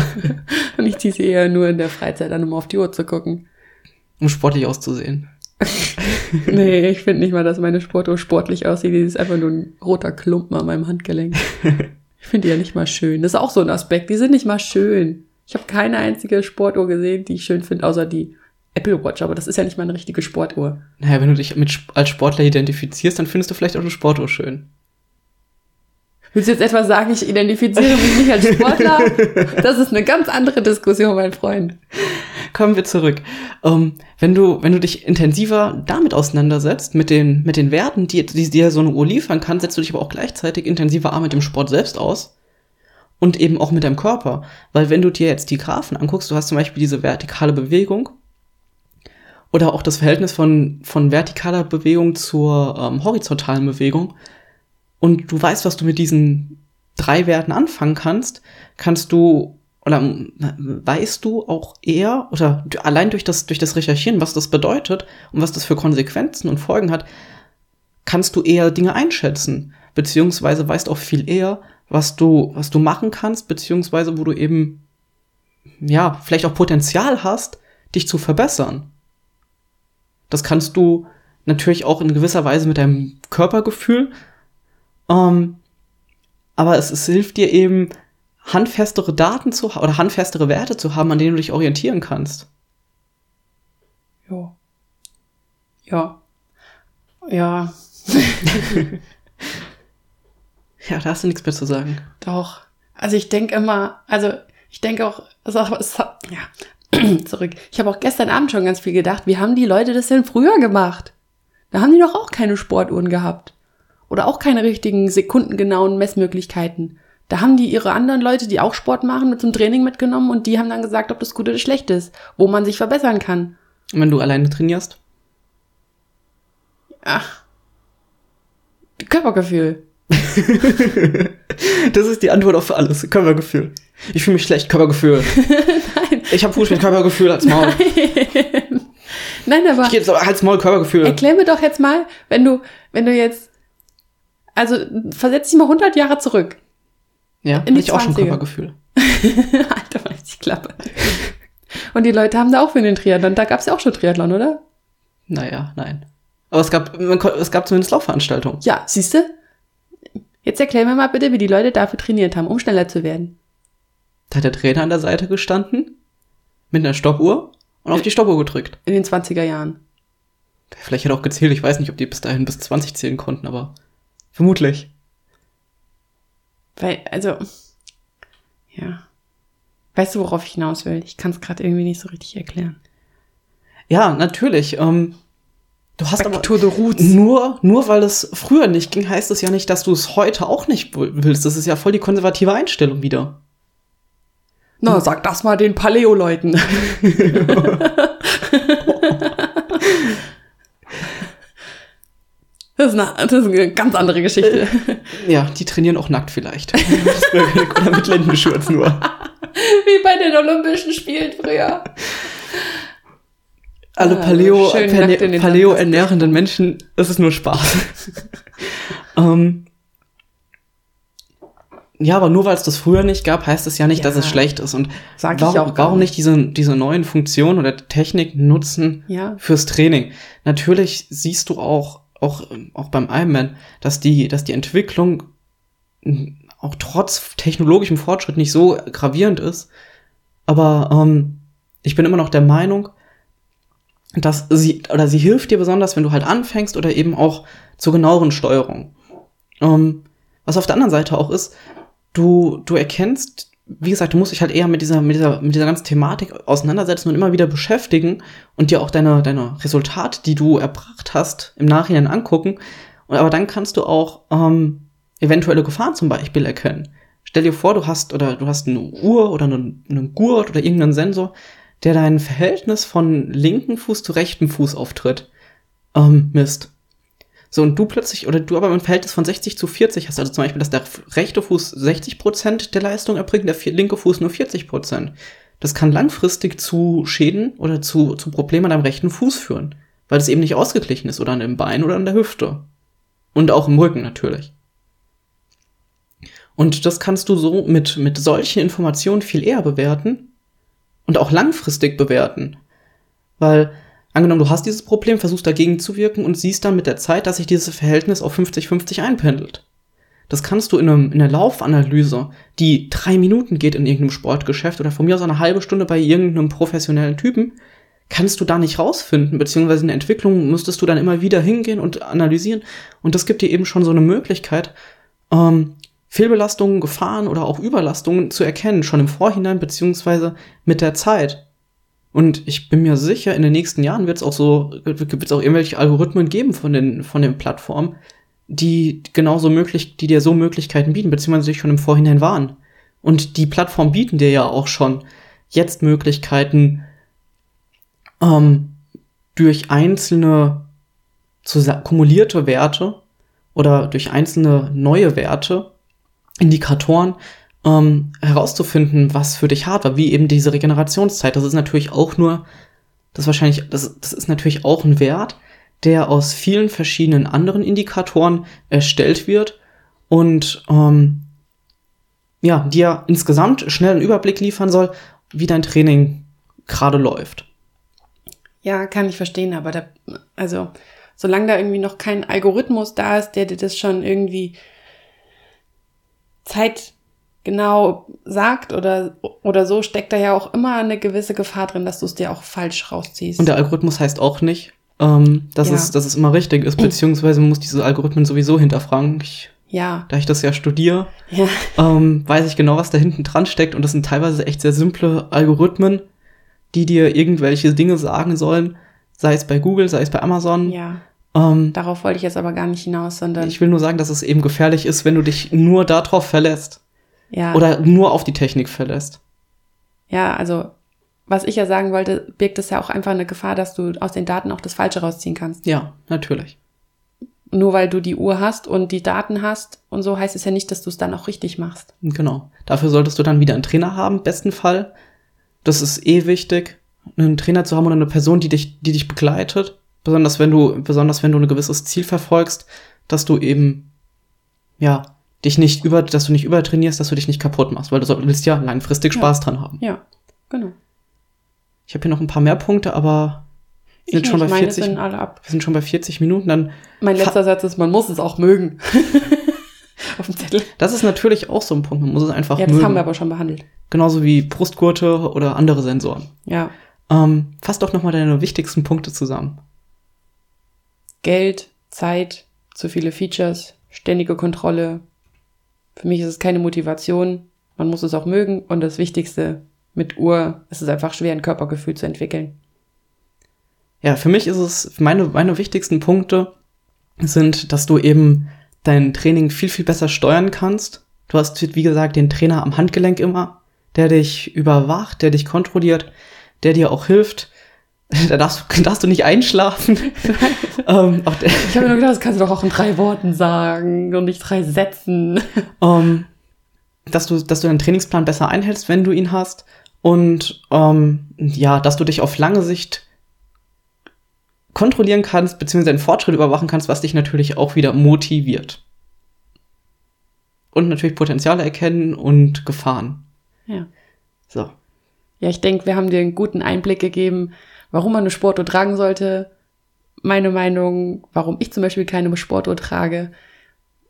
und ich ziehe sie eher nur in der Freizeit an, um auf die Uhr zu gucken. Um sportlich auszusehen. nee, ich finde nicht mal, dass meine Sportuhr sportlich aussieht. Die ist einfach nur ein roter Klumpen an meinem Handgelenk. Ich finde die ja nicht mal schön. Das ist auch so ein Aspekt. Die sind nicht mal schön. Ich habe keine einzige Sportuhr gesehen, die ich schön finde, außer die Apple Watch. Aber das ist ja nicht mal eine richtige Sportuhr. Naja, wenn du dich mit, als Sportler identifizierst, dann findest du vielleicht auch eine Sportuhr schön. Willst du jetzt etwa sagen, ich identifiziere mich nicht als Sportler? Das ist eine ganz andere Diskussion, mein Freund kommen wir zurück. Ähm, wenn du, wenn du dich intensiver damit auseinandersetzt, mit den, mit den Werten, die, die dir so eine Uhr liefern kann, setzt du dich aber auch gleichzeitig intensiver mit dem Sport selbst aus und eben auch mit deinem Körper. Weil wenn du dir jetzt die Graphen anguckst, du hast zum Beispiel diese vertikale Bewegung oder auch das Verhältnis von, von vertikaler Bewegung zur ähm, horizontalen Bewegung und du weißt, was du mit diesen drei Werten anfangen kannst, kannst du oder weißt du auch eher, oder allein durch das, durch das Recherchieren, was das bedeutet und was das für Konsequenzen und Folgen hat, kannst du eher Dinge einschätzen, beziehungsweise weißt auch viel eher, was du, was du machen kannst, beziehungsweise wo du eben, ja, vielleicht auch Potenzial hast, dich zu verbessern. Das kannst du natürlich auch in gewisser Weise mit deinem Körpergefühl, ähm, aber es, es hilft dir eben, handfestere Daten zu oder handfestere Werte zu haben, an denen du dich orientieren kannst. Ja. Ja. Ja. ja, da hast du nichts mehr zu sagen. Doch. Also ich denke immer, also ich denke auch, also, ja, zurück. Ich habe auch gestern Abend schon ganz viel gedacht, wie haben die Leute das denn früher gemacht? Da haben die doch auch keine Sportuhren gehabt. Oder auch keine richtigen sekundengenauen Messmöglichkeiten. Da haben die ihre anderen Leute, die auch Sport machen, mit zum Training mitgenommen und die haben dann gesagt, ob das gut oder schlecht ist, wo man sich verbessern kann. Und wenn du alleine trainierst? Ach. Körpergefühl. das ist die Antwort auf alles. Körpergefühl. Ich fühle mich schlecht, Körpergefühl. Nein. Ich habe Fuß mit Körpergefühl als Maul. Nein. Nein, aber Ich gehe jetzt aber Hals, Maul, Körpergefühl. erklär mir doch jetzt mal, wenn du, wenn du jetzt, also versetz dich mal 100 Jahre zurück. Ja, in die ich auch schon 20er. Körpergefühl. Alter, weiß die Klappe. Und die Leute haben da auch für den Triathlon. Da gab es ja auch schon Triathlon, oder? Naja, nein. Aber es gab, es gab zumindest Laufveranstaltungen. Ja, siehst du? Jetzt erklär mir mal bitte, wie die Leute dafür trainiert haben, um schneller zu werden. Da hat der Trainer an der Seite gestanden, mit einer Stoppuhr und auf die Stoppuhr gedrückt. In den 20er Jahren. Vielleicht hat er auch gezählt, ich weiß nicht, ob die bis dahin bis 20 zählen konnten, aber vermutlich. Weil, also, ja. Weißt du, worauf ich hinaus will? Ich kann es gerade irgendwie nicht so richtig erklären. Ja, natürlich. Ähm, du hast aber the roots. nur, nur weil es früher nicht ging, heißt es ja nicht, dass du es heute auch nicht willst. Das ist ja voll die konservative Einstellung wieder. Na, sag das mal den Paleo-Leuten. Das ist, eine, das ist eine ganz andere Geschichte. Ja, die trainieren auch nackt vielleicht. Oder mit Lendenschurz nur. Wie bei den Olympischen Spielen früher. Alle Ah, Paleo, Paleo, Paleo ernährenden Menschen, das ist nur Spaß. ähm, ja, aber nur weil es das früher nicht gab, heißt es ja nicht, dass Ja. es schlecht ist. Und Sag ich warum, auch gar warum nicht. diese, diese neuen Funktionen oder Techniken nutzen Ja. fürs Training? Natürlich siehst du auch, auch, auch beim Ironman, dass die, dass die Entwicklung auch trotz technologischem Fortschritt nicht so gravierend ist. Aber ähm, ich bin immer noch der Meinung, dass sie oder sie hilft dir besonders, wenn du halt anfängst oder eben auch zur genaueren Steuerung. Ähm, was auf der anderen Seite auch ist, du du erkennst, wie gesagt, du musst dich halt eher mit dieser mit dieser mit dieser ganzen Thematik auseinandersetzen und immer wieder beschäftigen und dir auch deine deine Resultate, die du erbracht hast, im Nachhinein angucken. Und aber dann kannst du auch ähm, eventuelle Gefahren zum Beispiel erkennen. Stell dir vor, du hast oder du hast eine Uhr oder einen, einen Gurt oder irgendeinen Sensor, der dein Verhältnis von linken Fuß zu rechtem Fuß auftritt, ähm, misst. So, und du plötzlich, oder du aber ein Verhältnis von 60 zu 40 hast, also zum Beispiel, dass der rechte Fuß 60 Prozent der Leistung erbringt, der linke Fuß nur 40 Prozent. Das kann langfristig zu Schäden oder zu, zu Problemen an deinem rechten Fuß führen, weil es eben nicht ausgeglichen ist, oder an dem Bein oder an der Hüfte. Und auch im Rücken natürlich. Und das kannst du so mit, mit solchen Informationen viel eher bewerten und auch langfristig bewerten. Weil, angenommen, du hast dieses Problem, versuchst dagegen zu wirken und siehst dann mit der Zeit, dass sich dieses Verhältnis auf 50-50 einpendelt. Das kannst du in, einem, in einer Laufanalyse, die drei Minuten geht in irgendeinem Sportgeschäft oder von mir aus eine halbe Stunde bei irgendeinem professionellen Typen, kannst du da nicht rausfinden, beziehungsweise in der Entwicklung müsstest du dann immer wieder hingehen und analysieren. Und das gibt dir eben schon so eine Möglichkeit, ähm, Fehlbelastungen, Gefahren oder auch Überlastungen zu erkennen, schon im Vorhinein, beziehungsweise mit der Zeit. Und ich bin mir sicher, in den nächsten Jahren wird es auch so, wird es auch irgendwelche Algorithmen geben von den, von den Plattformen, die genauso möglich, die dir so Möglichkeiten bieten, beziehungsweise sich schon im Vorhinein waren. Und die Plattformen bieten dir ja auch schon jetzt Möglichkeiten, ähm, durch einzelne kumulierte Werte oder durch einzelne neue Werte, Indikatoren, ähm, herauszufinden, was für dich hart war, wie eben diese Regenerationszeit. Das ist natürlich auch nur, das wahrscheinlich, das, das ist natürlich auch ein Wert, der aus vielen verschiedenen anderen Indikatoren erstellt wird und ähm, ja, dir insgesamt schnell einen Überblick liefern soll, wie dein Training gerade läuft. Ja, kann ich verstehen, aber da, also, solange da irgendwie noch kein Algorithmus da ist, der dir das schon irgendwie zeitgenau sagt oder, oder so, steckt da ja auch immer eine gewisse Gefahr drin, dass du es dir auch falsch rausziehst. Und der Algorithmus heißt auch nicht, ähm, dass, Ja. es, dass es immer richtig ist, beziehungsweise muss diese Algorithmen sowieso hinterfragen. Ich, ja, da ich das ja studiere, ja, ähm, weiß ich genau, was da hinten dran steckt. Und das sind teilweise echt sehr simple Algorithmen, die dir irgendwelche Dinge sagen sollen, sei es bei Google, sei es bei Amazon. ja. Ähm, Darauf wollte ich jetzt aber gar nicht hinaus, sondern, ich will nur sagen, dass es eben gefährlich ist, wenn du dich nur darauf verlässt ja. oder nur auf die Technik verlässt. Ja, also was ich ja sagen wollte, birgt es ja auch einfach eine Gefahr, dass du aus den Daten auch das Falsche rausziehen kannst. Ja, natürlich. Nur weil du die Uhr hast und die Daten hast und so heißt es ja nicht, dass du es dann auch richtig machst. Genau. Dafür solltest du dann wieder einen Trainer haben, besten Fall. Das ist eh wichtig. einen Trainer zu haben oder eine Person, die dich, die dich begleitet. Besonders wenn du, besonders wenn du ein gewisses Ziel verfolgst, dass du eben, ja, dich nicht über, dass du nicht übertrainierst, dass du dich nicht kaputt machst, weil du willst ja langfristig Spaß ja. dran haben. Ja, genau. Ich habe hier noch ein paar mehr Punkte, aber wir sind schon bei nicht, meine 40. sind alle ab. Wir sind schon bei 40 Minuten. Dann, Mein letzter Satz ist, man muss es auch mögen. Auf dem Zettel. das ist natürlich auch so ein Punkt. Man muss es einfach Ja, das mögen. haben wir aber schon behandelt. Genauso wie Brustgurte oder andere Sensoren. Ja. Ähm, fass doch noch mal deine wichtigsten Punkte zusammen. Geld, Zeit, zu viele Features, ständige Kontrolle. Für mich ist es keine Motivation. Man muss es auch mögen. Und das Wichtigste, mit Uhr ist es einfach schwer, ein Körpergefühl zu entwickeln. Ja, für mich ist es, meine, meine wichtigsten Punkte sind, dass du eben dein Training viel, viel besser steuern kannst. Du hast, wie gesagt, den Trainer am Handgelenk immer, der dich überwacht, der dich kontrolliert, der dir auch hilft. Da darfst, du- darfst du nicht einschlafen. ähm, der, Ich habe mir nur gedacht, das kannst du doch auch in drei Worten sagen und nicht drei Sätzen. ähm, dass du, dass du deinen Trainingsplan besser einhältst, wenn du ihn hast. Und ähm, ja, dass du dich auf lange Sicht kontrollieren kannst, beziehungsweise den Fortschritt überwachen kannst, was dich natürlich auch wieder motiviert. Und natürlich Potenziale erkennen und Gefahren. Ja. So. Ja, ich denke, wir haben dir einen guten Einblick gegeben, warum man eine Sportuhr tragen sollte. Meine Meinung, warum ich zum Beispiel keine Sportuhr trage.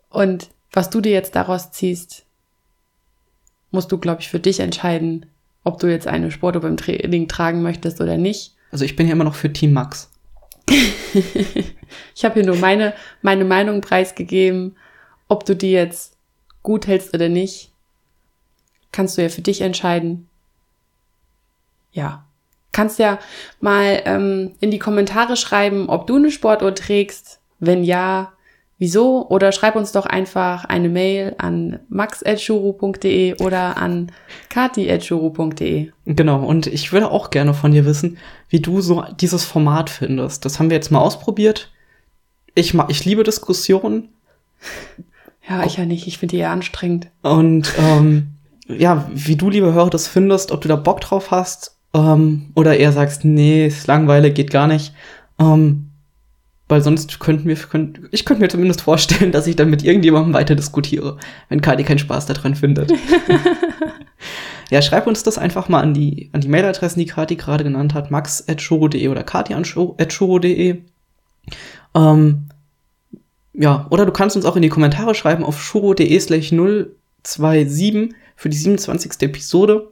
Und was du dir jetzt daraus ziehst, musst du, glaube ich, für dich entscheiden, ob du jetzt eine Sportuhr beim Training tragen möchtest oder nicht. Also ich bin ja immer noch für Team Max. Ich habe hier nur meine, meine Meinung preisgegeben. Ob du die jetzt gut hältst oder nicht, kannst du ja für dich entscheiden. Ja. Kannst ja mal ähm, in die Kommentare schreiben, ob du eine Sportuhr trägst. Wenn ja, wieso? Oder schreib uns doch einfach eine Mail an max.shuru.de oder an kati.shuru.de. Genau, und ich würde auch gerne von dir wissen, wie du so dieses Format findest. Das haben wir jetzt mal ausprobiert. Ich, ich liebe Diskussionen Ja, ich ja nicht. Ich finde die eher anstrengend. und ähm, ja, wie du, liebe Hörer, das findest, ob du da Bock drauf hast ähm, oder eher sagst, nee, ist langweilig, geht gar nicht. Ähm, weil sonst könnten wir, könnt, ich könnte mir zumindest vorstellen, dass ich dann mit irgendjemandem weiter diskutiere, wenn Kati keinen Spaß daran findet. ja, schreib uns das einfach mal an die, an die Mailadressen, die Kati gerade genannt hat, max.shoro.de oder kati.shoro.de. Ähm, ja, oder du kannst uns auch in die Kommentare schreiben auf shuro.de slash 027 für die 27. Episode.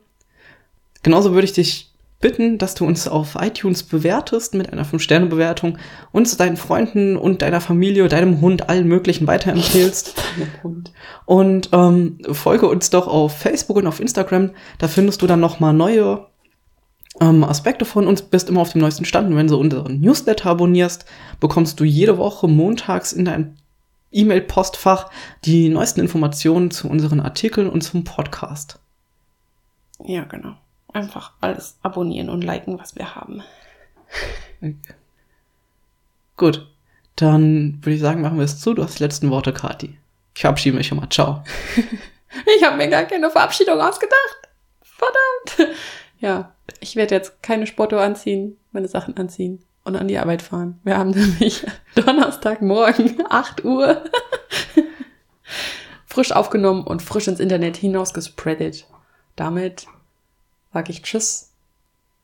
Genauso würde ich dich bitten, dass du uns auf iTunes bewertest mit einer 5-Sterne-Bewertung, uns deinen Freunden und deiner Familie, deinem Hund, allen möglichen weiterempfehlst. Und ähm, folge uns doch auf Facebook und auf Instagram. Da findest du dann noch mal neue ähm, Aspekte von uns, bist immer auf dem neuesten Stand. Und wenn du unseren Newsletter abonnierst, bekommst du jede Woche montags in dein E-Mail-Postfach die neuesten Informationen zu unseren Artikeln und zum Podcast. Ja, genau. Einfach alles abonnieren und liken, was wir haben. Gut, dann würde ich sagen, machen wir es zu. Du hast die letzten Worte, Kati. Ich verabschiede mich schon mal. Ciao. Ich habe mir gar keine Verabschiedung ausgedacht. Verdammt. Ja, ich werde jetzt keine Sportuhr anziehen, meine Sachen anziehen und an die Arbeit fahren. Wir haben nämlich Donnerstagmorgen, 8 Uhr, frisch aufgenommen und frisch ins Internet hinaus gespreadet. Damit sage ich Tschüss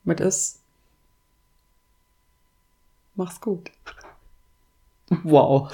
mit es. Mach's gut. Wow.